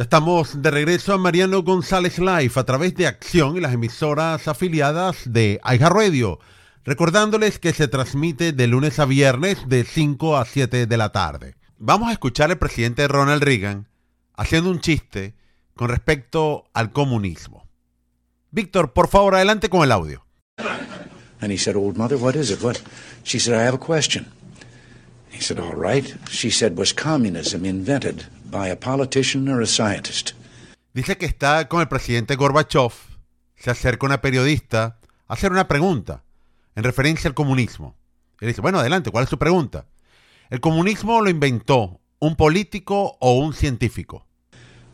Ya estamos de regreso a Mariano González Live a través de Acción y las emisoras afiliadas de Radio. Recordándoles que se transmite de lunes a viernes de 5 a 7 de la tarde. Vamos a escuchar al presidente Ronald Reagan haciendo un chiste con respecto al comunismo. Víctor, por favor, adelante con el audio. And he said, Old mother, what is it? What? She said, I have a question. He said, All right. She said, Was communism invented by a politician or a scientist? Dice que está con el presidente Gorbachev. Se acerca una periodista a hacer una pregunta en referencia al comunismo. Él dice, bueno, adelante, ¿cuál es su pregunta? ¿El comunismo lo inventó un político o un científico?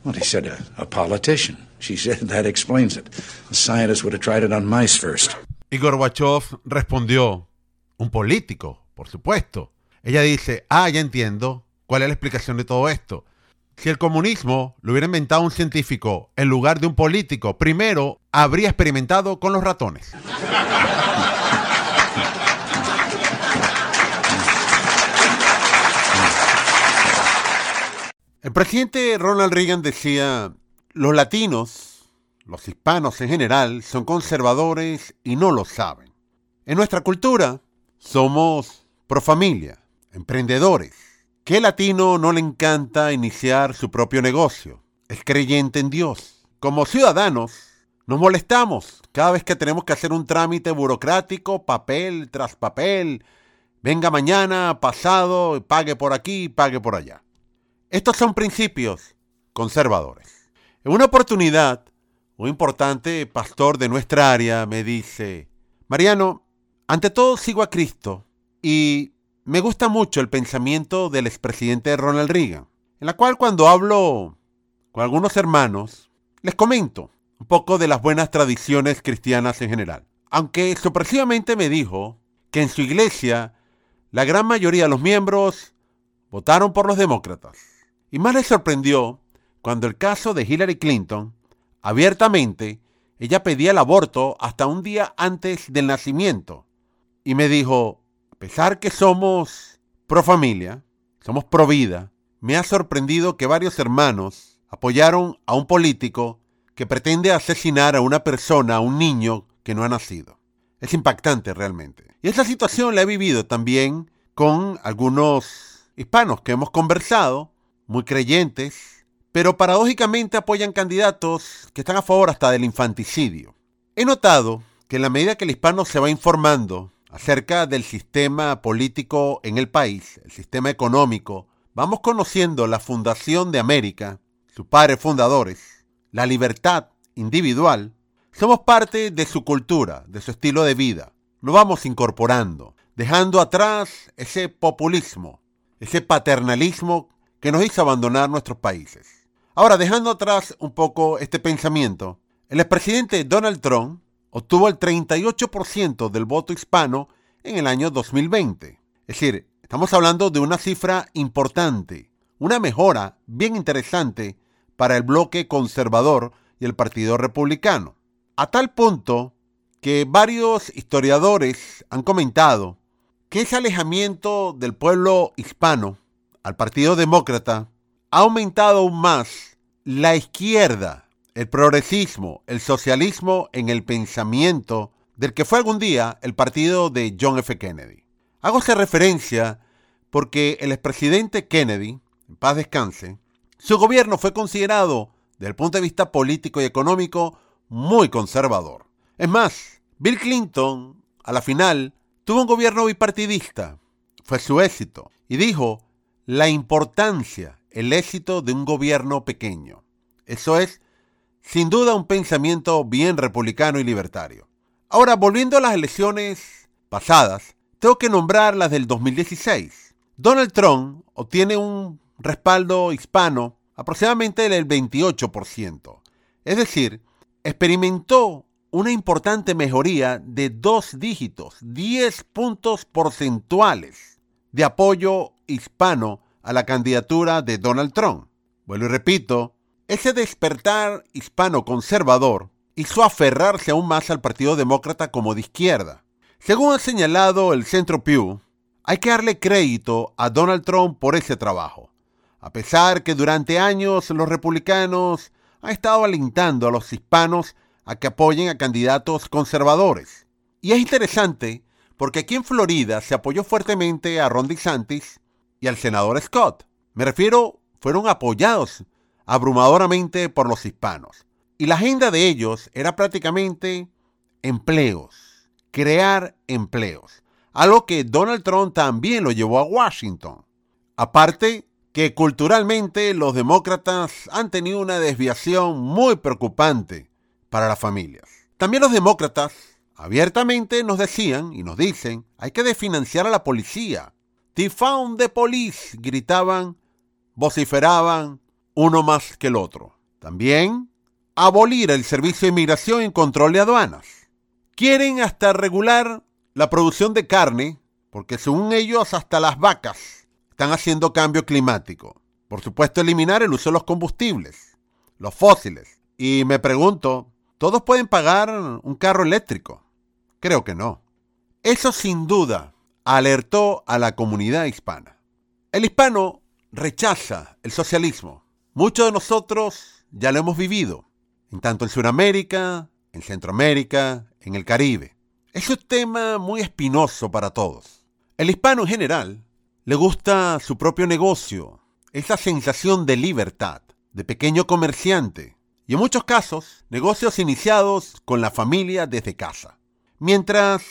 Well, he said, a, a politician. She said, that explains it. A scientist would have tried it on mice first. Y Gorbachev respondió, un político, por supuesto. Ella dice, ah, ya entiendo cuál es la explicación de todo esto. Si el comunismo lo hubiera inventado un científico en lugar de un político, primero habría experimentado con los ratones. El presidente Ronald Reagan decía, los latinos, los hispanos en general, son conservadores y no lo saben. En nuestra cultura somos pro familia, emprendedores. ¿Qué latino no le encanta iniciar su propio negocio? Es creyente en Dios. Como ciudadanos, nos molestamos cada vez que tenemos que hacer un trámite burocrático, papel tras papel. Venga mañana, pasado, pague por aquí, pague por allá. Estos son principios conservadores. En una oportunidad, un importante pastor de nuestra área me dice, Mariano, ante todo sigo a Cristo y me gusta mucho el pensamiento del expresidente Ronald Reagan, en la cual cuando hablo con algunos hermanos, les comento un poco de las buenas tradiciones cristianas en general. Aunque sorpresivamente me dijo que en su iglesia la gran mayoría de los miembros votaron por los demócratas. Y más le sorprendió cuando el caso de Hillary Clinton, abiertamente, ella pedía el aborto hasta un día antes del nacimiento. Y me dijo, pesar que somos pro familia, somos pro vida, me ha sorprendido que varios hermanos apoyaron a un político que pretende asesinar a una persona, a un niño que no ha nacido. Es impactante realmente. Y esa situación la he vivido también con algunos hispanos que hemos conversado muy creyentes, pero paradójicamente apoyan candidatos que están a favor hasta del infanticidio. He notado que en la medida que el hispano se va informando acerca del sistema político en el país, el sistema económico, vamos conociendo la fundación de América, sus padres fundadores, la libertad individual, somos parte de su cultura, de su estilo de vida. Lo vamos incorporando, dejando atrás ese populismo, ese paternalismo que nos hizo abandonar nuestros países. Ahora, dejando atrás un poco este pensamiento, el expresidente Donald Trump obtuvo el 38% del voto hispano en el año 2020. Es decir, estamos hablando de una cifra importante, una mejora bien interesante para el bloque conservador y el Partido Republicano. A tal punto que varios historiadores han comentado que ese alejamiento del pueblo hispano al Partido Demócrata, ha aumentado aún más la izquierda, el progresismo, el socialismo en el pensamiento del que fue algún día el partido de John F. Kennedy. Hago esa referencia porque el expresidente Kennedy, en paz descanse, su gobierno fue considerado, desde el punto de vista político y económico, muy conservador. Es más, Bill Clinton, a la final, tuvo un gobierno bipartidista. Fue su éxito. Y dijo la importancia, el éxito de un gobierno pequeño. Eso es, sin duda, un pensamiento bien republicano y libertario. Ahora, volviendo a las elecciones pasadas, tengo que nombrar las del 2016. Donald Trump obtiene un respaldo hispano aproximadamente del 28%. Es decir, experimentó una importante mejoría de dos dígitos, 10 puntos porcentuales de apoyo hispano a la candidatura de Donald Trump. Vuelvo y repito, ese despertar hispano conservador hizo aferrarse aún más al Partido Demócrata como de izquierda. Según ha señalado el Centro Pew, hay que darle crédito a Donald Trump por ese trabajo. a pesar que durante años los republicanos han estado alentando a los hispanos a que apoyen a candidatos conservadores. Y es interesante porque aquí en Florida se apoyó fuertemente a Ron DeSantis y al senador Scott. Me refiero, fueron apoyados abrumadoramente por los hispanos. Y la agenda de ellos era prácticamente empleos, crear empleos. Algo que Donald Trump también lo llevó a Washington. Aparte que culturalmente los demócratas han tenido una desviación muy preocupante para las familias. También los demócratas abiertamente nos decían y nos dicen, hay que desfinanciar a la policía. Defund the police, gritaban, vociferaban uno más que el otro. También abolir el servicio de inmigración y control de aduanas. Quieren hasta regular la producción de carne, porque según ellos hasta las vacas están haciendo cambio climático. Por supuesto, eliminar el uso de los combustibles, los fósiles. Y me pregunto, ¿todos pueden pagar un carro eléctrico? Creo que no. Eso sin duda alertó a la comunidad hispana. El hispano rechaza el socialismo. Muchos de nosotros ya lo hemos vivido, en tanto en Sudamérica, en Centroamérica, en el Caribe. Es un tema muy espinoso para todos. El hispano en general le gusta su propio negocio, esa sensación de libertad, de pequeño comerciante, y en muchos casos negocios iniciados con la familia desde casa. Mientras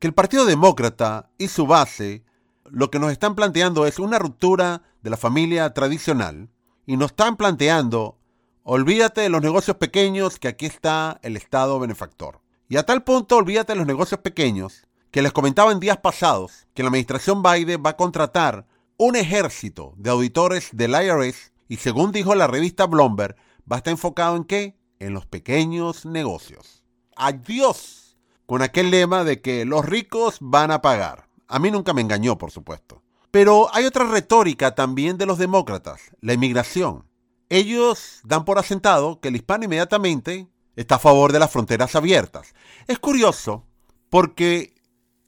que el Partido Demócrata y su base lo que nos están planteando es una ruptura de la familia tradicional y nos están planteando, olvídate de los negocios pequeños que aquí está el Estado benefactor. Y a tal punto olvídate de los negocios pequeños que les comentaba en días pasados que la administración Biden va a contratar un ejército de auditores del IRS y según dijo la revista Bloomberg, va a estar enfocado en qué? En los pequeños negocios. Adiós con aquel lema de que los ricos van a pagar. A mí nunca me engañó, por supuesto. Pero hay otra retórica también de los demócratas, la inmigración. Ellos dan por asentado que el hispano inmediatamente está a favor de las fronteras abiertas. Es curioso porque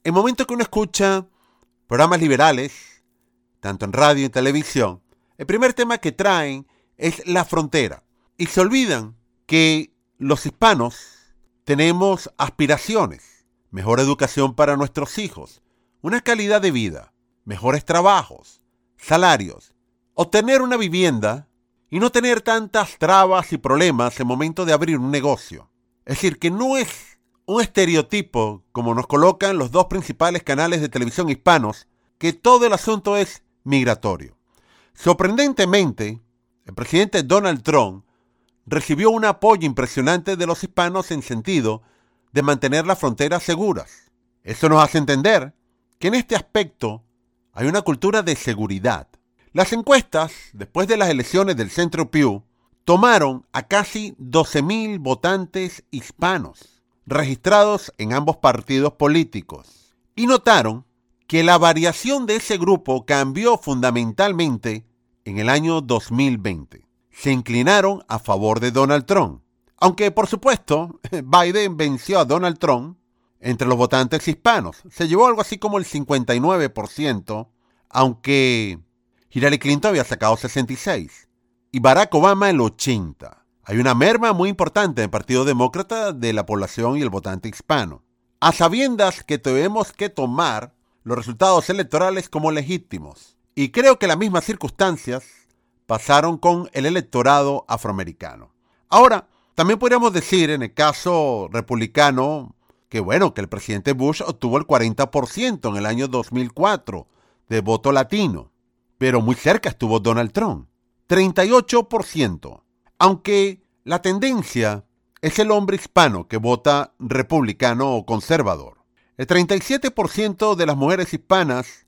en momento que uno escucha programas liberales, tanto en radio y televisión, el primer tema que traen es la frontera. Y se olvidan que los hispanos tenemos aspiraciones, mejor educación para nuestros hijos, una calidad de vida, mejores trabajos, salarios, obtener una vivienda y no tener tantas trabas y problemas en momento de abrir un negocio. Es decir, que no es un estereotipo como nos colocan los dos principales canales de televisión hispanos, que todo el asunto es migratorio. Sorprendentemente, el presidente Donald Trump recibió un apoyo impresionante de los hispanos en sentido de mantener las fronteras seguras. Eso nos hace entender que en este aspecto hay una cultura de seguridad. Las encuestas, después de las elecciones del Centro Pew, tomaron a casi 12.000 votantes hispanos registrados en ambos partidos políticos y notaron que la variación de ese grupo cambió fundamentalmente en el año 2020 se inclinaron a favor de Donald Trump. Aunque, por supuesto, Biden venció a Donald Trump entre los votantes hispanos. Se llevó algo así como el 59%, aunque Hillary Clinton había sacado 66 y Barack Obama el 80. Hay una merma muy importante en el Partido Demócrata de la población y el votante hispano. A sabiendas que tenemos que tomar los resultados electorales como legítimos. Y creo que las mismas circunstancias pasaron con el electorado afroamericano. Ahora, también podríamos decir en el caso republicano que bueno, que el presidente Bush obtuvo el 40% en el año 2004 de voto latino, pero muy cerca estuvo Donald Trump, 38%, aunque la tendencia es el hombre hispano que vota republicano o conservador. El 37% de las mujeres hispanas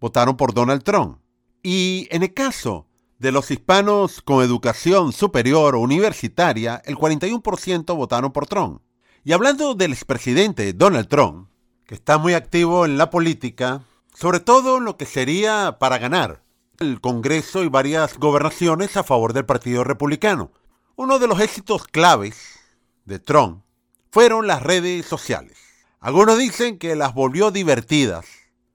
votaron por Donald Trump. Y en el caso de los hispanos con educación superior o universitaria, el 41% votaron por Trump. Y hablando del expresidente Donald Trump, que está muy activo en la política, sobre todo lo que sería para ganar el Congreso y varias gobernaciones a favor del Partido Republicano. Uno de los éxitos claves de Trump fueron las redes sociales. Algunos dicen que las volvió divertidas,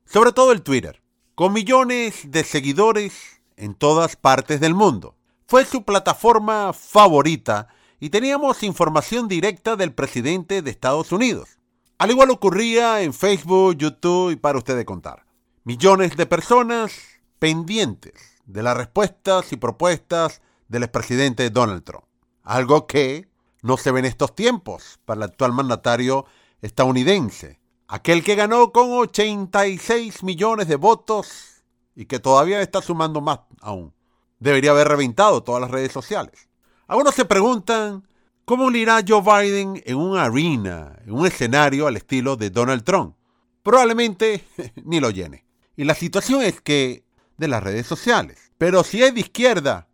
sobre todo el Twitter, con millones de seguidores en todas partes del mundo. Fue su plataforma favorita y teníamos información directa del presidente de Estados Unidos. Al igual ocurría en Facebook, YouTube y para ustedes contar. Millones de personas pendientes de las respuestas y propuestas del expresidente Donald Trump. Algo que no se ve en estos tiempos para el actual mandatario estadounidense. Aquel que ganó con 86 millones de votos y que todavía está sumando más aún. Debería haber reventado todas las redes sociales. Algunos se preguntan cómo irá Joe Biden en una arena, en un escenario al estilo de Donald Trump. Probablemente ni lo llene. Y la situación es que de las redes sociales. Pero si es de izquierda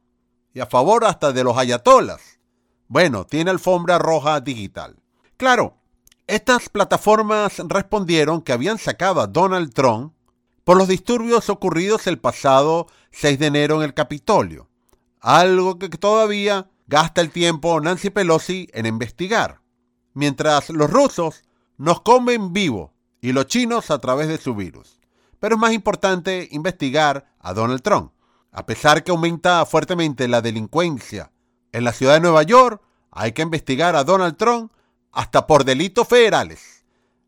y a favor hasta de los ayatolas, bueno, tiene alfombra roja digital. Claro, estas plataformas respondieron que habían sacado a Donald Trump por los disturbios ocurridos el pasado 6 de enero en el Capitolio, algo que todavía gasta el tiempo Nancy Pelosi en investigar, mientras los rusos nos comen vivo y los chinos a través de su virus. Pero es más importante investigar a Donald Trump. A pesar que aumenta fuertemente la delincuencia en la ciudad de Nueva York, hay que investigar a Donald Trump hasta por delitos federales.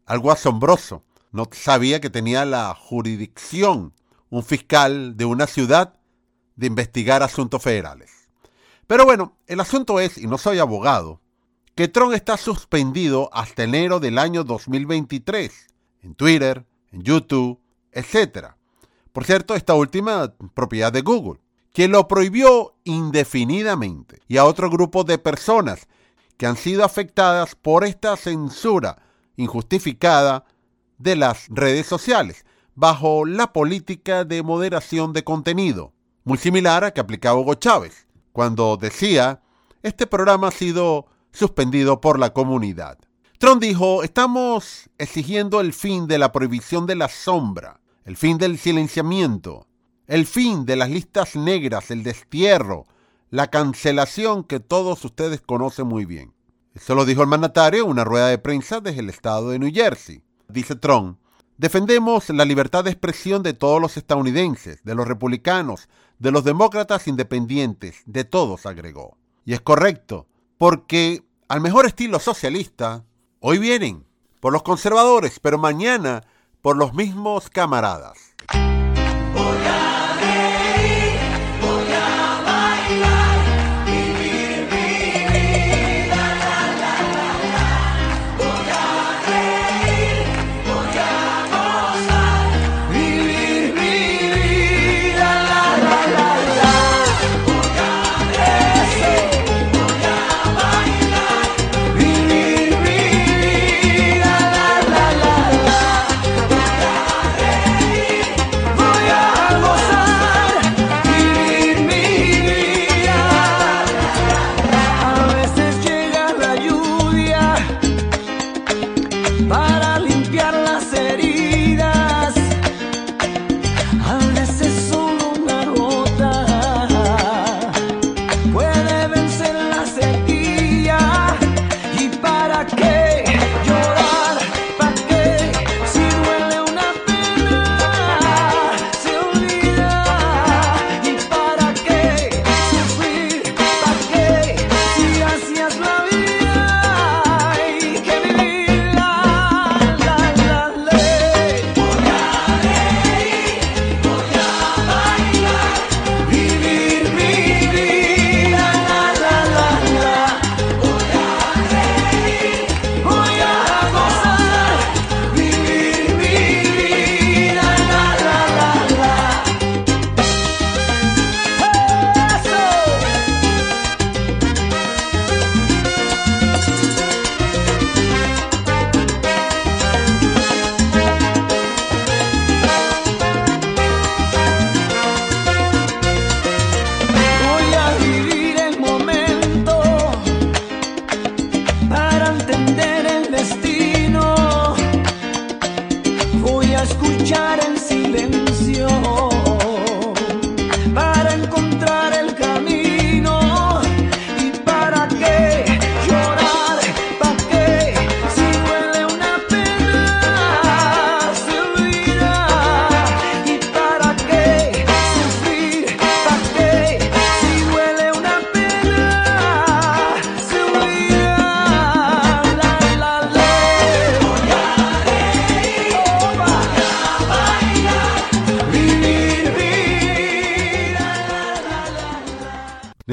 Algo asombroso. No sabía que tenía la jurisdicción un fiscal de una ciudad de investigar asuntos federales. Pero bueno, el asunto es, y no soy abogado, que Trump está suspendido hasta enero del año 2023 en Twitter, en YouTube, etc. Por cierto, esta última propiedad de Google, que lo prohibió indefinidamente y a otro grupo de personas que han sido afectadas por esta censura injustificada de las redes sociales, bajo la política de moderación de contenido, muy similar a que aplicaba Hugo Chávez, cuando decía, este programa ha sido suspendido por la comunidad. Trump dijo, estamos exigiendo el fin de la prohibición de la sombra, el fin del silenciamiento, el fin de las listas negras, el destierro, la cancelación que todos ustedes conocen muy bien. Eso lo dijo el mandatario en una rueda de prensa desde el estado de New Jersey. Dice Trump, defendemos la libertad de expresión de todos los estadounidenses, de los republicanos, de los demócratas independientes, de todos, agregó. Y es correcto, porque al mejor estilo socialista, hoy vienen por los conservadores, pero mañana por los mismos camaradas. Para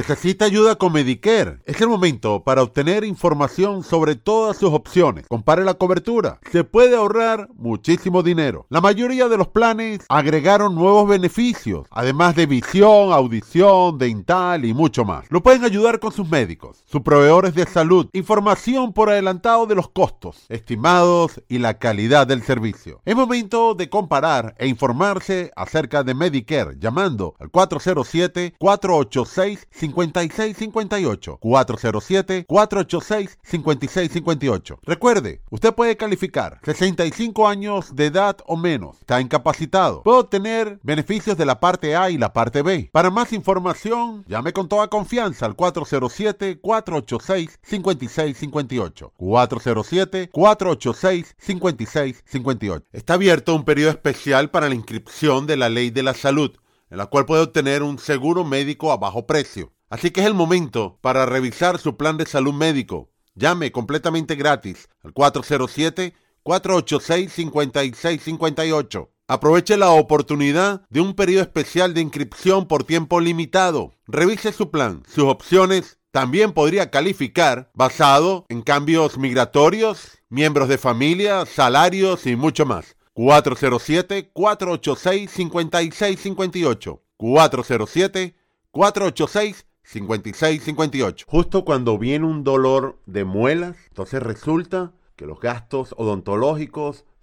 Necesita ayuda con Medicare. Es el momento para obtener información sobre todas sus opciones. Compare la cobertura. Se puede ahorrar muchísimo dinero. La mayoría de los planes agregaron nuevos beneficios, además de visión, audición, dental y mucho más. Lo pueden ayudar con sus médicos, sus proveedores de salud, información por adelantado de los costos estimados y la calidad del servicio. Es momento de comparar e informarse acerca de Medicare llamando al 407 486 5658. 407-486-5658. Recuerde, usted puede calificar 65 años de edad o menos. Está incapacitado. Puede obtener beneficios de la parte A y la parte B. Para más información, llame con toda confianza al 407-486-5658. 407-486-5658. Está abierto un periodo especial para la inscripción de la ley de la salud en la cual puede obtener un seguro médico a bajo precio. Así que es el momento para revisar su plan de salud médico. Llame completamente gratis al 407-486-5658. Aproveche la oportunidad de un periodo especial de inscripción por tiempo limitado. Revise su plan, sus opciones. También podría calificar basado en cambios migratorios, miembros de familia, salarios y mucho más. 407-486-5658. 407-486-5658. Justo cuando viene un dolor de muelas, entonces resulta que los gastos odontológicos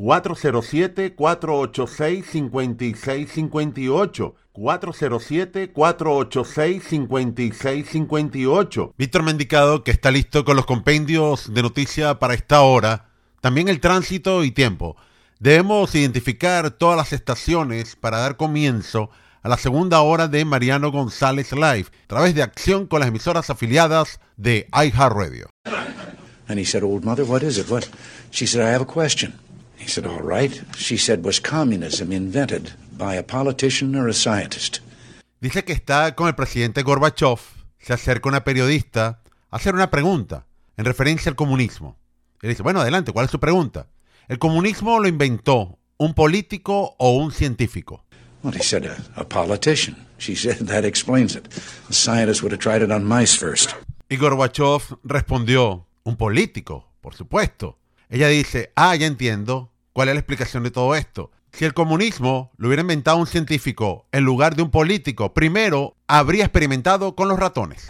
407-486-5658. 407-486-5658. Víctor me ha indicado que está listo con los compendios de noticia para esta hora. También el tránsito y tiempo. Debemos identificar todas las estaciones para dar comienzo a la segunda hora de Mariano González Live, a través de acción con las emisoras afiliadas de iHeartRadio. And he said, Old mother, what is it? What? She said, I have a question. He said, All right. She said, Was communism invented by a politician or a scientist? Dice que está con el presidente Gorbachev. Se acerca una periodista a hacer una pregunta en referencia al comunismo. Él dice, bueno, adelante, ¿cuál es su pregunta? ¿El comunismo lo inventó un político o un científico? Well, he said, a, a politician. She said, That explains it. The scientist would have tried it on mice first. Y Gorbachev respondió, un político, por supuesto. Ella dice, ah, ya entiendo cuál es la explicación de todo esto. Si el comunismo lo hubiera inventado un científico en lugar de un político, primero habría experimentado con los ratones.